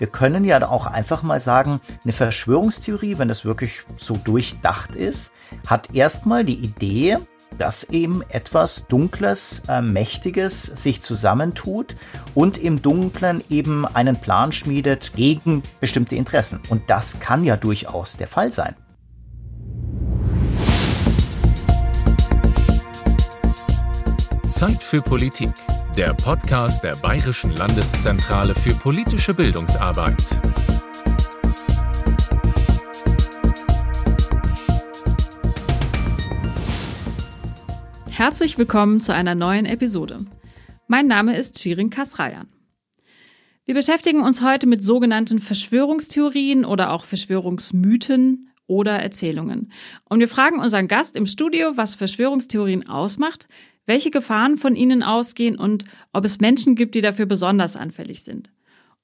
wir können ja auch einfach mal sagen, eine Verschwörungstheorie, wenn das wirklich so durchdacht ist, hat erstmal die Idee, dass eben etwas Dunkles, äh, Mächtiges sich zusammentut und im Dunklen eben einen Plan schmiedet gegen bestimmte Interessen. Und das kann ja durchaus der Fall sein. Zeit für Politik, der Podcast der Bayerischen Landeszentrale für politische Bildungsarbeit. Herzlich willkommen zu einer neuen Episode. Mein Name ist Shirin Kasrayan. Wir beschäftigen uns heute mit sogenannten Verschwörungstheorien oder auch Verschwörungsmythen oder Erzählungen. Und wir fragen unseren Gast im Studio, was Verschwörungstheorien ausmacht, welche Gefahren von ihnen ausgehen und ob es Menschen gibt, die dafür besonders anfällig sind.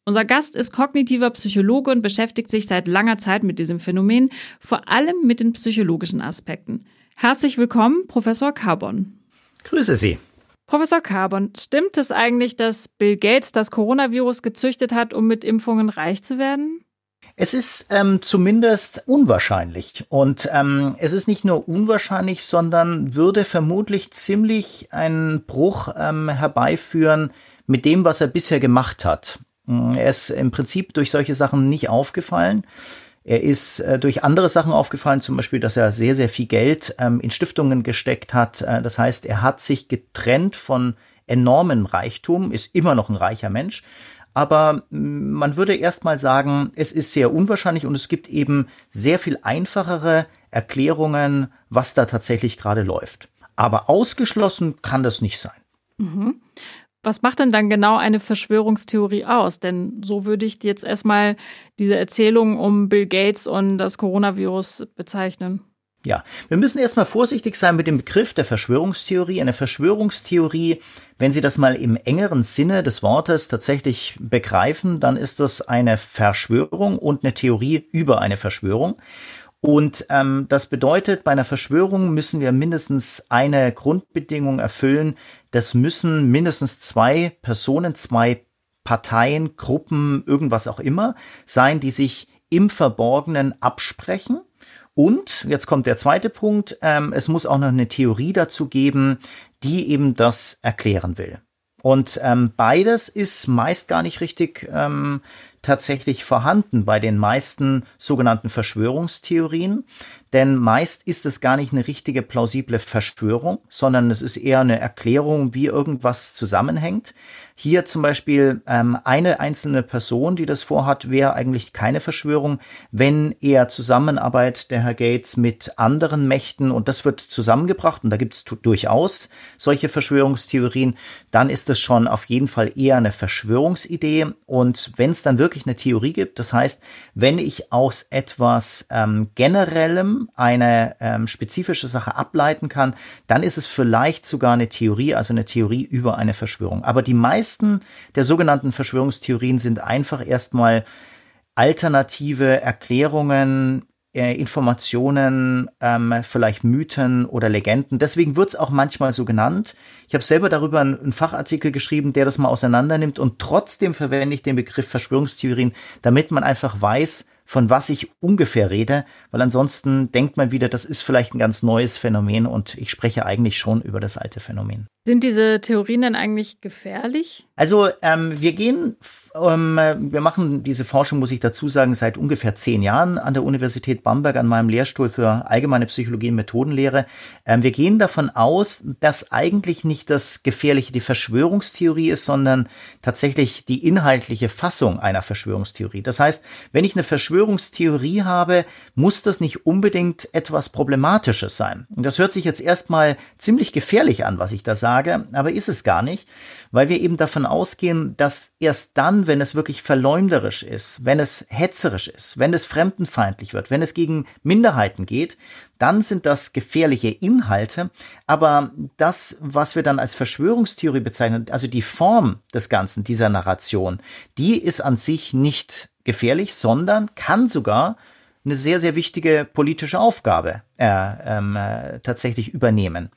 Unser Gast ist kognitiver Psychologe und beschäftigt sich seit langer Zeit mit diesem Phänomen, vor allem mit den psychologischen Aspekten. Herzlich willkommen, Professor Carbon. Grüße Sie. Professor Carbon, stimmt es eigentlich, dass Bill Gates das Coronavirus gezüchtet hat, um mit Impfungen reich zu werden? Es ist ähm, zumindest unwahrscheinlich. Und ähm, es ist nicht nur unwahrscheinlich, sondern würde vermutlich ziemlich einen Bruch ähm, herbeiführen mit dem, was er bisher gemacht hat. Er ist im Prinzip durch solche Sachen nicht aufgefallen. Er ist äh, durch andere Sachen aufgefallen, zum Beispiel, dass er sehr, sehr viel Geld ähm, in Stiftungen gesteckt hat. Äh, das heißt, er hat sich getrennt von enormem Reichtum, ist immer noch ein reicher Mensch. Aber mm, man würde erstmal sagen, es ist sehr unwahrscheinlich und es gibt eben sehr viel einfachere Erklärungen, was da tatsächlich gerade läuft. Aber ausgeschlossen kann das nicht sein. Mhm. Was macht denn dann genau eine Verschwörungstheorie aus? Denn so würde ich jetzt erstmal diese Erzählung um Bill Gates und das Coronavirus bezeichnen. Ja, wir müssen erstmal vorsichtig sein mit dem Begriff der Verschwörungstheorie. Eine Verschwörungstheorie, wenn Sie das mal im engeren Sinne des Wortes tatsächlich begreifen, dann ist das eine Verschwörung und eine Theorie über eine Verschwörung. Und ähm, das bedeutet, bei einer Verschwörung müssen wir mindestens eine Grundbedingung erfüllen. Das müssen mindestens zwei Personen, zwei Parteien, Gruppen, irgendwas auch immer sein, die sich im Verborgenen absprechen. Und jetzt kommt der zweite Punkt, ähm, es muss auch noch eine Theorie dazu geben, die eben das erklären will. Und ähm, beides ist meist gar nicht richtig ähm, tatsächlich vorhanden bei den meisten sogenannten Verschwörungstheorien. Denn meist ist es gar nicht eine richtige plausible Verschwörung, sondern es ist eher eine Erklärung, wie irgendwas zusammenhängt. Hier zum Beispiel ähm, eine einzelne Person, die das vorhat, wäre eigentlich keine Verschwörung, wenn eher Zusammenarbeit der Herr Gates mit anderen Mächten und das wird zusammengebracht und da gibt es durchaus solche Verschwörungstheorien, dann ist das schon auf jeden Fall eher eine Verschwörungsidee und wenn es dann wirklich eine Theorie gibt, das heißt, wenn ich aus etwas ähm, generellem eine ähm, spezifische Sache ableiten kann, dann ist es vielleicht sogar eine Theorie, also eine Theorie über eine Verschwörung. Aber die meisten meisten der sogenannten Verschwörungstheorien sind einfach erstmal alternative Erklärungen, äh, Informationen, ähm, vielleicht Mythen oder Legenden. Deswegen wird es auch manchmal so genannt. Ich habe selber darüber einen, einen, Fachartikel geschrieben, der das mal auseinandernimmt und trotzdem verwende ich den Begriff Verschwörungstheorien, damit man einfach weiß, von was ich ungefähr rede, weil ansonsten denkt man wieder, das ist vielleicht ein ganz neues Phänomen und ich spreche eigentlich schon über das alte Phänomen. Sind diese Theorien denn eigentlich gefährlich? Also ähm, wir gehen, ähm, wir machen diese Forschung, muss ich dazu sagen, seit ungefähr zehn Jahren an der Universität Bamberg an meinem Lehrstuhl für allgemeine Psychologie und Methodenlehre. Ähm, wir gehen davon aus, dass eigentlich nicht das Gefährliche die Verschwörungstheorie ist, sondern tatsächlich die inhaltliche Fassung einer Verschwörungstheorie. Das heißt, wenn ich eine Verschwörungstheorie habe, muss das nicht unbedingt etwas Problematisches sein. Und das hört sich jetzt erstmal ziemlich gefährlich an, was ich da sage, aber ist es gar nicht, weil wir eben davon ausgehen, dass erst dann, wenn es wirklich verleumderisch ist, wenn es hetzerisch ist, wenn es fremdenfeindlich wird, wenn es gegen Minderheiten geht, dann sind das gefährliche Inhalte. Aber das, was wir dann als Verschwörungstheorie bezeichnen, also die Form des Ganzen, dieser Narration, die ist an sich nicht gefährlich, sondern kann sogar eine sehr, sehr wichtige politische Aufgabe äh, ähm, äh, tatsächlich übernehmen.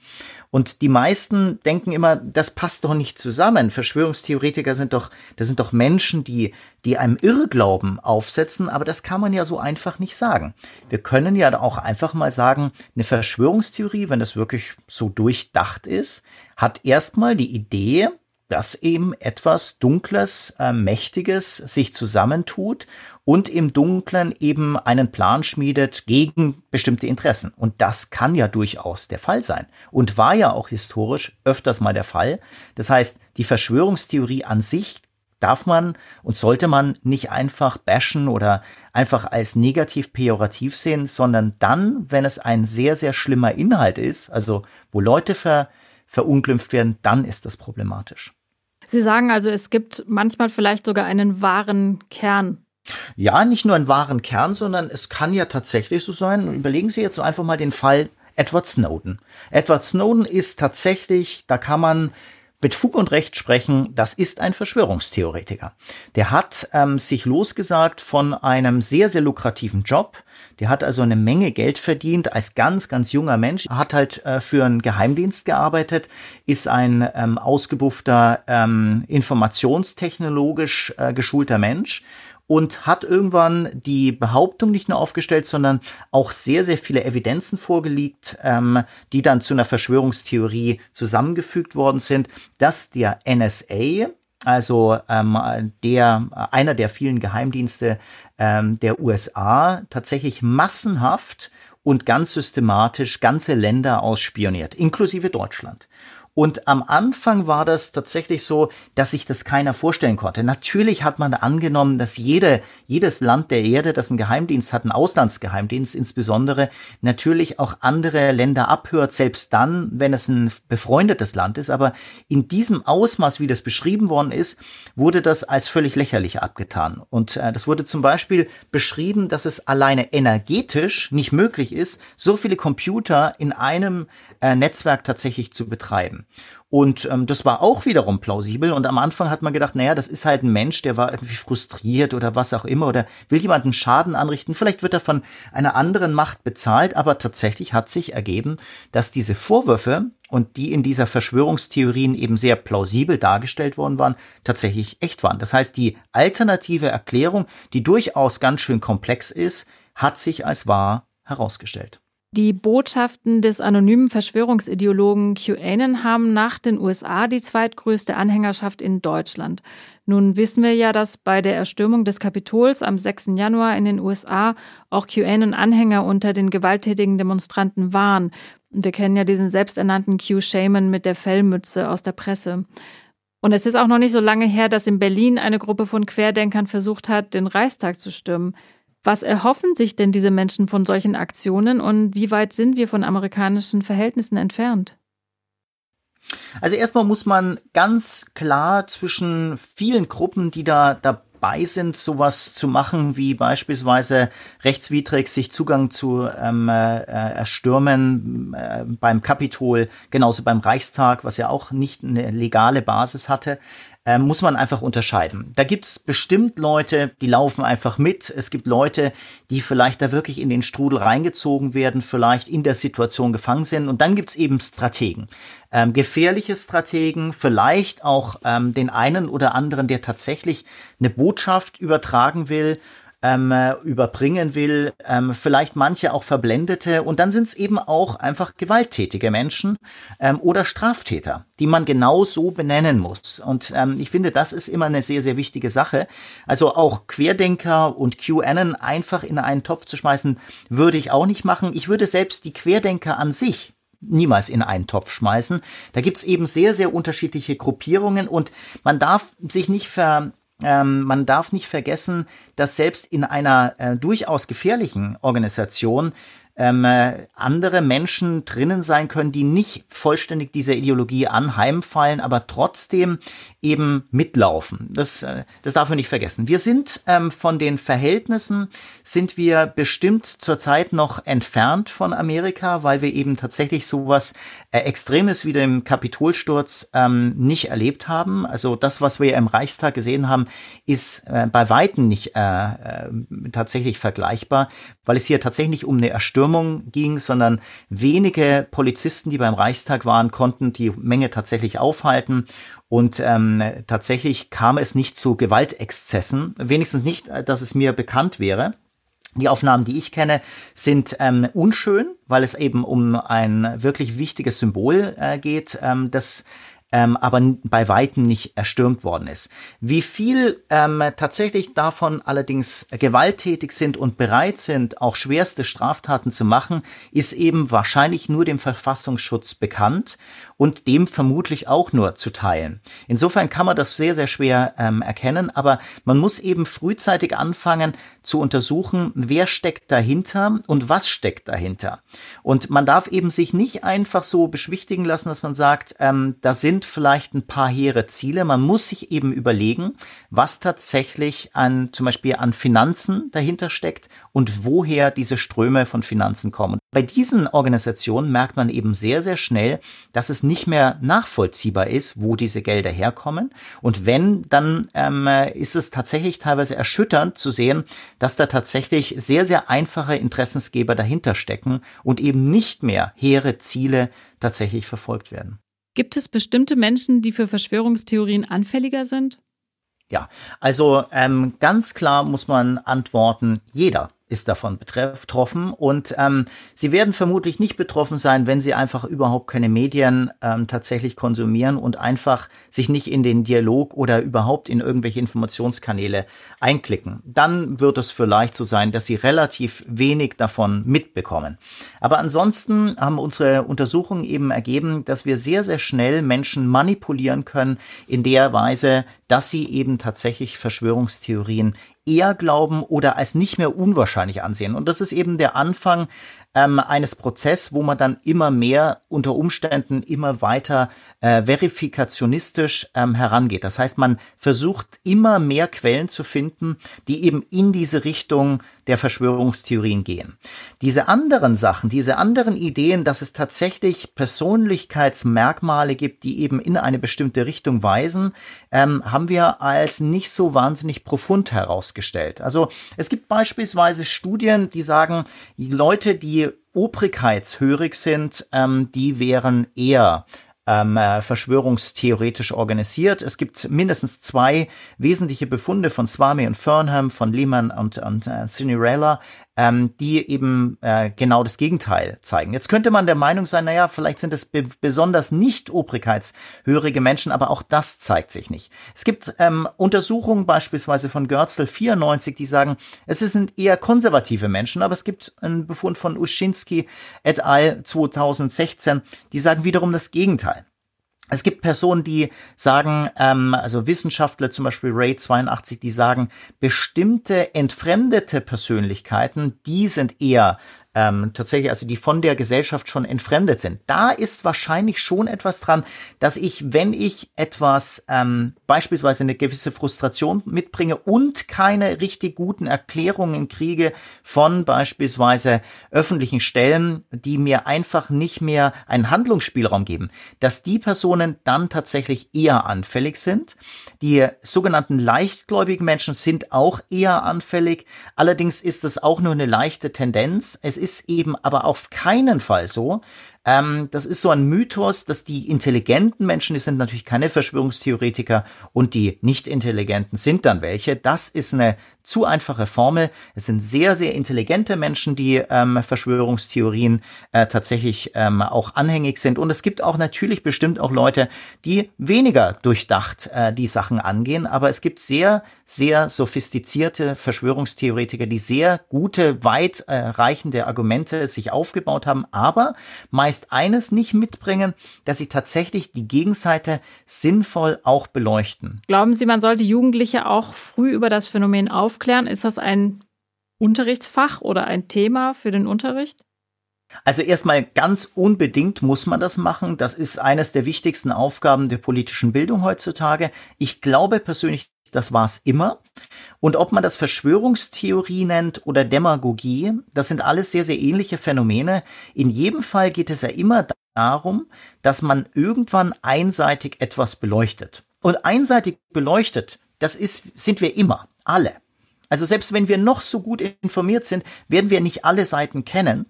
Und die meisten denken immer, das passt doch nicht zusammen. Verschwörungstheoretiker sind doch, das sind doch Menschen, die, die einem Irrglauben aufsetzen, aber das kann man ja so einfach nicht sagen. Wir können ja auch einfach mal sagen, eine Verschwörungstheorie, wenn das wirklich so durchdacht ist, hat erstmal die Idee, dass eben etwas Dunkles, äh, Mächtiges sich zusammentut und im Dunklen eben einen Plan schmiedet gegen bestimmte Interessen. Und das kann ja durchaus der Fall sein und war ja auch historisch öfters mal der Fall. Das heißt, die Verschwörungstheorie an sich darf man und sollte man nicht einfach bashen oder einfach als negativ pejorativ sehen, sondern dann, wenn es ein sehr, sehr schlimmer Inhalt ist, also wo Leute ver, verunglimpft werden, dann ist das problematisch. Sie sagen also, es gibt manchmal vielleicht sogar einen wahren Kern ja, nicht nur einen wahren Kern, sondern es kann ja tatsächlich so sein. Überlegen Sie jetzt einfach mal den Fall Edward Snowden. Edward Snowden ist tatsächlich, da kann man mit Fug und Recht sprechen, das ist ein Verschwörungstheoretiker. Der hat ähm, sich losgesagt von einem sehr, sehr lukrativen Job. Der hat also eine Menge Geld verdient als ganz, ganz junger Mensch. Hat halt äh, für einen Geheimdienst gearbeitet, ist ein ähm, ausgebuffter, ähm, informationstechnologisch äh, geschulter Mensch und hat irgendwann die Behauptung nicht nur aufgestellt, sondern auch sehr, sehr viele Evidenzen vorgelegt, ähm, die dann zu einer Verschwörungstheorie zusammengefügt worden sind, dass der NSA, also ähm, der einer der vielen Geheimdienste ähm, der USA, tatsächlich massenhaft und ganz systematisch ganze Länder ausspioniert, inklusive Deutschland. Und am Anfang war das tatsächlich so, dass sich das keiner vorstellen konnte. Natürlich hat man angenommen, dass jede, jedes Land der Erde, das einen Geheimdienst hat, einen Auslandsgeheimdienst insbesondere, natürlich auch andere Länder abhört, selbst dann, wenn es ein befreundetes Land ist. Aber in diesem Ausmaß, wie das beschrieben worden ist, wurde das als völlig lächerlich abgetan. Und äh, das wurde zum Beispiel beschrieben, dass es alleine energetisch nicht möglich ist, so viele Computer in einem äh, Netzwerk tatsächlich zu betreiben. Und ähm, das war auch wiederum plausibel. Und am Anfang hat man gedacht, naja, das ist halt ein Mensch, der war irgendwie frustriert oder was auch immer oder will jemanden Schaden anrichten. Vielleicht wird er von einer anderen Macht bezahlt. Aber tatsächlich hat sich ergeben, dass diese Vorwürfe und die in dieser Verschwörungstheorien eben sehr plausibel dargestellt worden waren, tatsächlich echt waren. Das heißt, die alternative Erklärung, die durchaus ganz schön komplex ist, hat sich als wahr herausgestellt. Die Botschaften des anonymen Verschwörungsideologen QAnon haben nach den USA die zweitgrößte Anhängerschaft in Deutschland. Nun wissen wir ja, dass bei der Erstürmung des Kapitols am 6. Januar in den USA auch QAnon-Anhänger unter den gewalttätigen Demonstranten waren. Wir kennen ja diesen selbsternannten Q-Shaman mit der Fellmütze aus der Presse. Und es ist auch noch nicht so lange her, dass in Berlin eine Gruppe von Querdenkern versucht hat, den Reichstag zu stürmen. Was erhoffen sich denn diese Menschen von solchen Aktionen und wie weit sind wir von amerikanischen Verhältnissen entfernt? Also erstmal muss man ganz klar zwischen vielen Gruppen, die da dabei sind, sowas zu machen, wie beispielsweise rechtswidrig sich Zugang zu ähm, äh, erstürmen äh, beim Kapitol, genauso beim Reichstag, was ja auch nicht eine legale Basis hatte, äh, muss man einfach unterscheiden. Da gibt's bestimmt Leute, die laufen einfach mit. Es gibt Leute, die vielleicht da wirklich in den Strudel reingezogen werden, vielleicht in der Situation gefangen sind. Und dann gibt's eben Strategen. Ähm, gefährliche Strategen, vielleicht auch ähm, den einen oder anderen, der tatsächlich eine Botschaft übertragen will ähm, äh, überbringen will, ähm, vielleicht manche auch Verblendete und dann sind es eben auch einfach gewalttätige Menschen ähm, oder Straftäter, die man genau so benennen muss. Und ähm, ich finde, das ist immer eine sehr, sehr wichtige Sache. Also auch Querdenker und QAnon einfach in einen Topf zu schmeißen, würde ich auch nicht machen. Ich würde selbst die Querdenker an sich niemals in einen Topf schmeißen. Da gibt's eben sehr, sehr unterschiedliche Gruppierungen und man darf sich nicht ver, ähm, man darf nicht vergessen, dass selbst in einer äh, durchaus gefährlichen Organisation ähm, äh, andere Menschen drinnen sein können, die nicht vollständig dieser Ideologie anheimfallen, aber trotzdem eben mitlaufen. Das, äh, das darf man nicht vergessen. Wir sind ähm, von den Verhältnissen, sind wir bestimmt zurzeit noch entfernt von Amerika, weil wir eben tatsächlich sowas äh, Extremes wie dem Kapitolsturz ähm, nicht erlebt haben. Also das, was wir im Reichstag gesehen haben, ist äh, bei Weitem nicht äh, äh, tatsächlich vergleichbar, weil es hier tatsächlich um eine Erstürmung ging, sondern wenige Polizisten, die beim Reichstag waren, konnten die Menge tatsächlich aufhalten und ähm, tatsächlich kam es nicht zu Gewaltexzessen, wenigstens nicht, äh, dass es mir bekannt wäre. Die Aufnahmen, die ich kenne, sind ähm, unschön, weil es eben um ein wirklich wichtiges Symbol äh, geht, ähm, das ähm, aber bei weitem nicht erstürmt worden ist. Wie viel ähm, tatsächlich davon allerdings gewalttätig sind und bereit sind, auch schwerste Straftaten zu machen, ist eben wahrscheinlich nur dem Verfassungsschutz bekannt und dem vermutlich auch nur zu teilen. Insofern kann man das sehr, sehr schwer ähm, erkennen, aber man muss eben frühzeitig anfangen zu untersuchen, wer steckt dahinter und was steckt dahinter. Und man darf eben sich nicht einfach so beschwichtigen lassen, dass man sagt, ähm, da sind vielleicht ein paar hehre Ziele. Man muss sich eben überlegen, was tatsächlich an, zum Beispiel an Finanzen dahinter steckt und woher diese Ströme von Finanzen kommen. Bei diesen Organisationen merkt man eben sehr, sehr schnell, dass es nicht mehr nachvollziehbar ist, wo diese Gelder herkommen. Und wenn, dann ähm, ist es tatsächlich teilweise erschütternd zu sehen, dass da tatsächlich sehr, sehr einfache Interessensgeber dahinter stecken und eben nicht mehr hehre Ziele tatsächlich verfolgt werden. Gibt es bestimmte Menschen, die für Verschwörungstheorien anfälliger sind? Ja, also ähm, ganz klar muss man antworten, jeder ist davon betroffen und ähm, sie werden vermutlich nicht betroffen sein, wenn sie einfach überhaupt keine Medien ähm, tatsächlich konsumieren und einfach sich nicht in den Dialog oder überhaupt in irgendwelche Informationskanäle einklicken. Dann wird es vielleicht so sein, dass sie relativ wenig davon mitbekommen. Aber ansonsten haben unsere Untersuchungen eben ergeben, dass wir sehr, sehr schnell Menschen manipulieren können in der Weise, dass sie eben tatsächlich Verschwörungstheorien eher glauben oder als nicht mehr unwahrscheinlich ansehen. Und das ist eben der Anfang ähm, eines Prozesses, wo man dann immer mehr unter Umständen immer weiter äh, verifikationistisch ähm, herangeht. Das heißt, man versucht immer mehr Quellen zu finden, die eben in diese Richtung der Verschwörungstheorien gehen. Diese anderen Sachen, diese anderen Ideen, dass es tatsächlich Persönlichkeitsmerkmale gibt, die eben in eine bestimmte Richtung weisen, ähm, haben wir als nicht so wahnsinnig profund herausgestellt. Also es gibt beispielsweise Studien, die sagen, Leute, die obrigkeitshörig sind, ähm, die wären eher ähm, äh, verschwörungstheoretisch organisiert. Es gibt mindestens zwei wesentliche Befunde von Swami und Fernham, von Lehman und, und äh, Cinderella, ähm, die eben äh, genau das Gegenteil zeigen. Jetzt könnte man der Meinung sein, naja, vielleicht sind es be besonders nicht obrigkeitshörige Menschen, aber auch das zeigt sich nicht. Es gibt ähm, Untersuchungen beispielsweise von Görzel 94, die sagen, es sind eher konservative Menschen, aber es gibt einen Befund von Uschinski et al. 2016, die sagen wiederum das Gegenteil. Es gibt Personen, die sagen, ähm, also Wissenschaftler, zum Beispiel Ray 82, die sagen, bestimmte entfremdete Persönlichkeiten, die sind eher ähm, tatsächlich, also die von der Gesellschaft schon entfremdet sind. Da ist wahrscheinlich schon etwas dran, dass ich, wenn ich etwas, ähm, beispielsweise eine gewisse Frustration mitbringe und keine richtig guten Erklärungen kriege von beispielsweise öffentlichen Stellen, die mir einfach nicht mehr einen Handlungsspielraum geben, dass die Personen dann tatsächlich eher anfällig sind. Die sogenannten leichtgläubigen Menschen sind auch eher anfällig. Allerdings ist es auch nur eine leichte Tendenz. Es ist eben aber auf keinen Fall so, ähm, das ist so ein Mythos, dass die intelligenten Menschen, die sind natürlich keine Verschwörungstheoretiker und die nicht intelligenten sind dann welche. Das ist eine zu einfache Formel. Es sind sehr, sehr intelligente Menschen, die ähm, Verschwörungstheorien äh, tatsächlich ähm, auch anhängig sind. Und es gibt auch natürlich bestimmt auch Leute, die weniger durchdacht äh, die Sachen angehen. Aber es gibt sehr, sehr sophistizierte Verschwörungstheoretiker, die sehr gute, weit äh, Argumente sich aufgebaut haben, aber meist eines nicht mitbringen, dass sie tatsächlich die Gegenseite sinnvoll auch beleuchten. Glauben Sie, man sollte Jugendliche auch früh über das Phänomen aufklären? Ist das ein Unterrichtsfach oder ein Thema für den Unterricht? Also erstmal ganz unbedingt muss man das machen. Das ist eines der wichtigsten Aufgaben der politischen Bildung heutzutage. Ich glaube persönlich, das war es immer. Und ob man das Verschwörungstheorie nennt oder Demagogie, das sind alles sehr, sehr ähnliche Phänomene. In jedem Fall geht es ja immer darum, dass man irgendwann einseitig etwas beleuchtet. Und einseitig beleuchtet, das ist, sind wir immer, alle. Also selbst wenn wir noch so gut informiert sind, werden wir nicht alle Seiten kennen.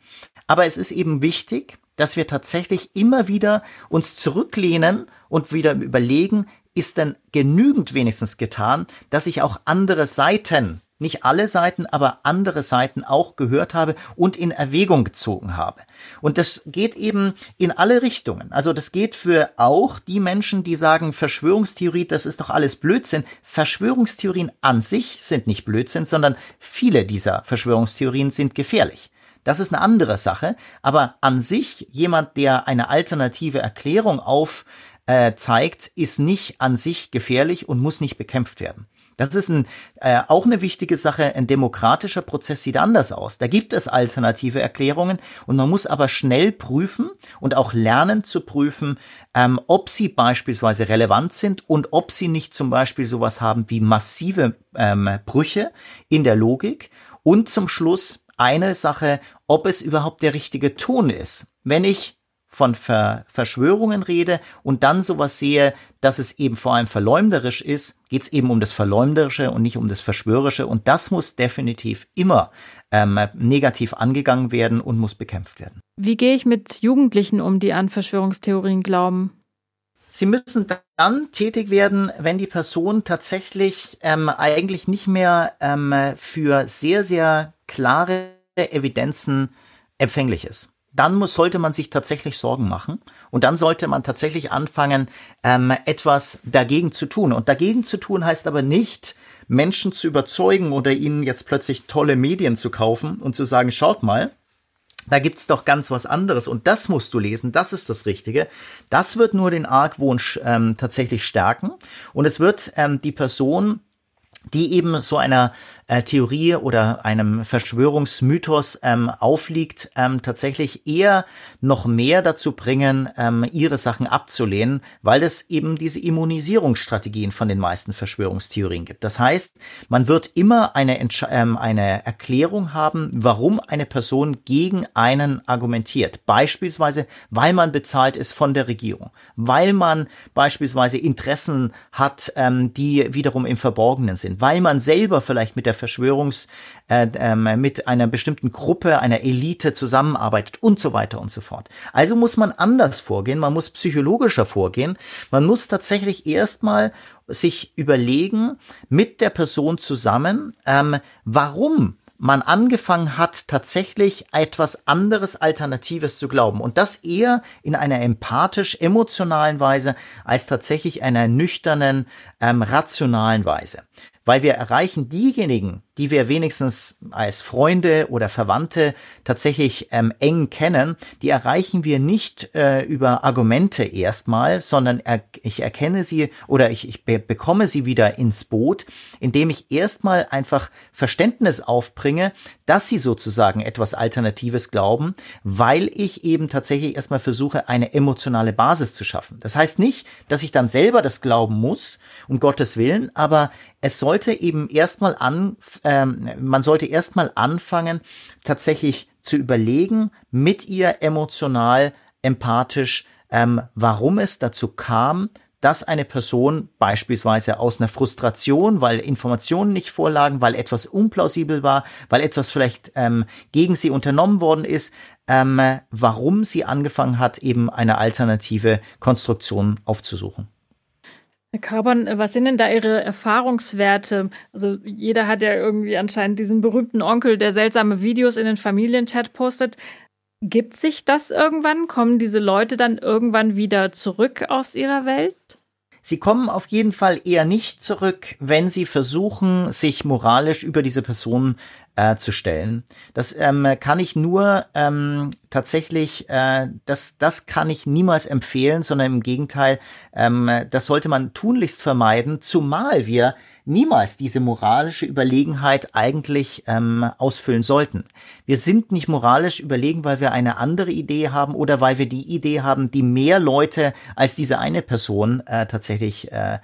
Aber es ist eben wichtig, dass wir tatsächlich immer wieder uns zurücklehnen und wieder überlegen, ist denn genügend wenigstens getan, dass ich auch andere Seiten nicht alle Seiten, aber andere Seiten auch gehört habe und in Erwägung gezogen habe. Und das geht eben in alle Richtungen. Also das geht für auch die Menschen, die sagen, Verschwörungstheorie, das ist doch alles Blödsinn. Verschwörungstheorien an sich sind nicht Blödsinn, sondern viele dieser Verschwörungstheorien sind gefährlich. Das ist eine andere Sache. Aber an sich jemand, der eine alternative Erklärung aufzeigt, äh, ist nicht an sich gefährlich und muss nicht bekämpft werden. Das ist ein, äh, auch eine wichtige Sache. Ein demokratischer Prozess sieht anders aus. Da gibt es alternative Erklärungen und man muss aber schnell prüfen und auch lernen zu prüfen, ähm, ob sie beispielsweise relevant sind und ob sie nicht zum Beispiel sowas haben wie massive ähm, Brüche in der Logik. Und zum Schluss eine Sache, ob es überhaupt der richtige Ton ist. Wenn ich von Ver Verschwörungen rede und dann sowas sehe, dass es eben vor allem verleumderisch ist, geht es eben um das Verleumderische und nicht um das Verschwörerische. Und das muss definitiv immer ähm, negativ angegangen werden und muss bekämpft werden. Wie gehe ich mit Jugendlichen um, die an Verschwörungstheorien glauben? Sie müssen dann tätig werden, wenn die Person tatsächlich ähm, eigentlich nicht mehr ähm, für sehr, sehr klare Evidenzen empfänglich ist dann muss, sollte man sich tatsächlich Sorgen machen und dann sollte man tatsächlich anfangen, ähm, etwas dagegen zu tun. Und dagegen zu tun heißt aber nicht, Menschen zu überzeugen oder ihnen jetzt plötzlich tolle Medien zu kaufen und zu sagen, schaut mal, da gibt's doch ganz was anderes und das musst du lesen, das ist das Richtige. Das wird nur den Argwohn ähm, tatsächlich stärken und es wird ähm, die Person die eben so einer äh, Theorie oder einem Verschwörungsmythos ähm, aufliegt, ähm, tatsächlich eher noch mehr dazu bringen, ähm, ihre Sachen abzulehnen, weil es eben diese Immunisierungsstrategien von den meisten Verschwörungstheorien gibt. Das heißt, man wird immer eine, ähm, eine Erklärung haben, warum eine Person gegen einen argumentiert. Beispielsweise, weil man bezahlt ist von der Regierung, weil man beispielsweise Interessen hat, ähm, die wiederum im Verborgenen sind, weil man selber vielleicht mit der Verschwörungs, äh, äh, mit einer bestimmten Gruppe, einer Elite zusammenarbeitet und so weiter und so fort. Also muss man anders vorgehen, man muss psychologischer vorgehen, man muss tatsächlich erstmal sich überlegen, mit der Person zusammen, ähm, warum man angefangen hat, tatsächlich etwas anderes Alternatives zu glauben. Und das eher in einer empathisch-emotionalen Weise als tatsächlich einer nüchternen, ähm, rationalen Weise weil wir erreichen diejenigen, die wir wenigstens als Freunde oder Verwandte tatsächlich ähm, eng kennen, die erreichen wir nicht äh, über Argumente erstmal, sondern er, ich erkenne sie oder ich, ich be bekomme sie wieder ins Boot, indem ich erstmal einfach Verständnis aufbringe, dass sie sozusagen etwas Alternatives glauben, weil ich eben tatsächlich erstmal versuche, eine emotionale Basis zu schaffen. Das heißt nicht, dass ich dann selber das glauben muss, um Gottes Willen, aber es sollte eben erstmal an, ähm, man sollte erstmal anfangen, tatsächlich zu überlegen, mit ihr emotional, empathisch, ähm, warum es dazu kam, dass eine Person beispielsweise aus einer Frustration, weil Informationen nicht vorlagen, weil etwas unplausibel war, weil etwas vielleicht ähm, gegen sie unternommen worden ist, ähm, warum sie angefangen hat, eben eine alternative Konstruktion aufzusuchen. Herr Carbon, was sind denn da Ihre Erfahrungswerte? Also jeder hat ja irgendwie anscheinend diesen berühmten Onkel, der seltsame Videos in den Familienchat postet. Gibt sich das irgendwann? Kommen diese Leute dann irgendwann wieder zurück aus ihrer Welt? Sie kommen auf jeden Fall eher nicht zurück, wenn sie versuchen, sich moralisch über diese Person äh, zu stellen. Das ähm, kann ich nur ähm, tatsächlich, äh, das, das kann ich niemals empfehlen, sondern im Gegenteil, ähm, das sollte man tunlichst vermeiden, zumal wir niemals diese moralische Überlegenheit eigentlich ähm, ausfüllen sollten. Wir sind nicht moralisch überlegen, weil wir eine andere Idee haben oder weil wir die Idee haben, die mehr Leute als diese eine Person äh, tatsächlich äh,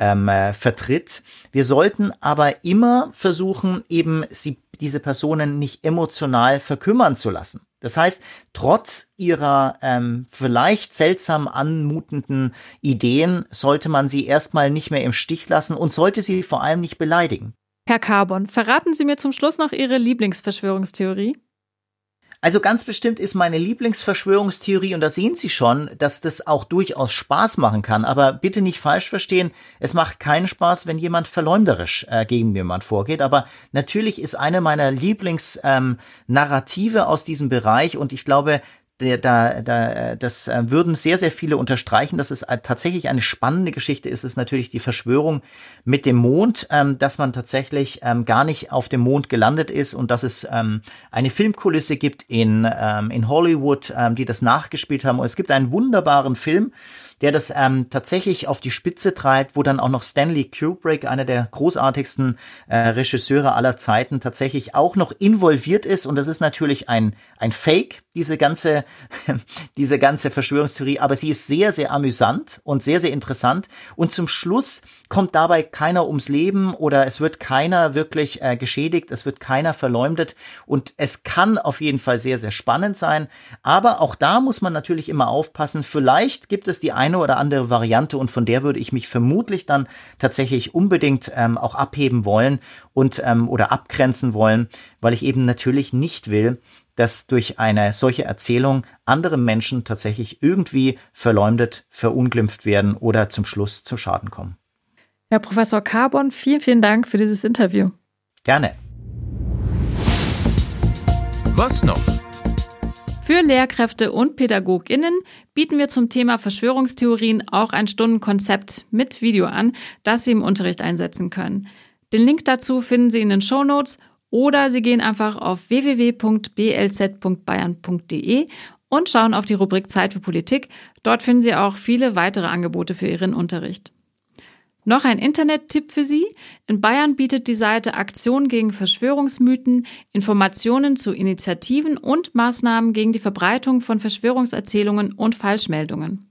ähm, äh, vertritt. Wir sollten aber immer versuchen, eben sie, diese Personen nicht emotional verkümmern zu lassen. Das heißt, trotz ihrer ähm, vielleicht seltsam anmutenden Ideen sollte man sie erstmal nicht mehr im Stich lassen und sollte sie vor allem nicht beleidigen. Herr Carbon, verraten Sie mir zum Schluss noch Ihre Lieblingsverschwörungstheorie? Also ganz bestimmt ist meine Lieblingsverschwörungstheorie, und da sehen Sie schon, dass das auch durchaus Spaß machen kann. Aber bitte nicht falsch verstehen, es macht keinen Spaß, wenn jemand verleumderisch äh, gegen jemand vorgeht. Aber natürlich ist eine meiner Lieblingsnarrative ähm, aus diesem Bereich, und ich glaube, der, da, da, das äh, würden sehr, sehr viele unterstreichen, dass es äh, tatsächlich eine spannende Geschichte ist, ist natürlich die Verschwörung mit dem Mond, ähm, dass man tatsächlich ähm, gar nicht auf dem Mond gelandet ist und dass es ähm, eine Filmkulisse gibt in, ähm, in Hollywood, ähm, die das nachgespielt haben. Und es gibt einen wunderbaren Film, der das ähm, tatsächlich auf die Spitze treibt, wo dann auch noch Stanley Kubrick, einer der großartigsten äh, Regisseure aller Zeiten, tatsächlich auch noch involviert ist. Und das ist natürlich ein, ein Fake, diese ganze, diese ganze Verschwörungstheorie, aber sie ist sehr, sehr amüsant und sehr, sehr interessant. Und zum Schluss kommt dabei keiner ums Leben oder es wird keiner wirklich äh, geschädigt, es wird keiner verleumdet. Und es kann auf jeden Fall sehr, sehr spannend sein. Aber auch da muss man natürlich immer aufpassen. Vielleicht gibt es die eine oder andere Variante und von der würde ich mich vermutlich dann tatsächlich unbedingt ähm, auch abheben wollen und ähm, oder abgrenzen wollen, weil ich eben natürlich nicht will, dass durch eine solche Erzählung andere Menschen tatsächlich irgendwie verleumdet, verunglimpft werden oder zum Schluss zu Schaden kommen. Herr Professor Carbon, vielen, vielen Dank für dieses Interview. Gerne. Was noch? Für Lehrkräfte und PädagogInnen bieten wir zum Thema Verschwörungstheorien auch ein Stundenkonzept mit Video an, das Sie im Unterricht einsetzen können. Den Link dazu finden Sie in den Show Notes oder Sie gehen einfach auf www.blz.bayern.de und schauen auf die Rubrik Zeit für Politik. Dort finden Sie auch viele weitere Angebote für Ihren Unterricht. Noch ein Internettipp für Sie. In Bayern bietet die Seite Aktion gegen Verschwörungsmythen Informationen zu Initiativen und Maßnahmen gegen die Verbreitung von Verschwörungserzählungen und Falschmeldungen.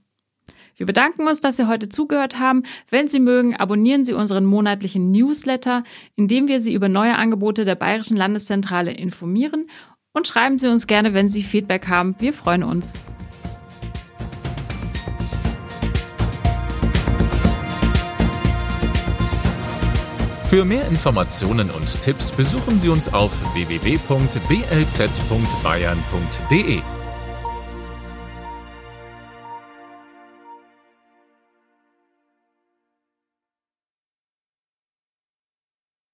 Wir bedanken uns, dass Sie heute zugehört haben. Wenn Sie mögen, abonnieren Sie unseren monatlichen Newsletter, in dem wir Sie über neue Angebote der Bayerischen Landeszentrale informieren und schreiben Sie uns gerne, wenn Sie Feedback haben. Wir freuen uns. Für mehr Informationen und Tipps besuchen Sie uns auf www.blz.bayern.de.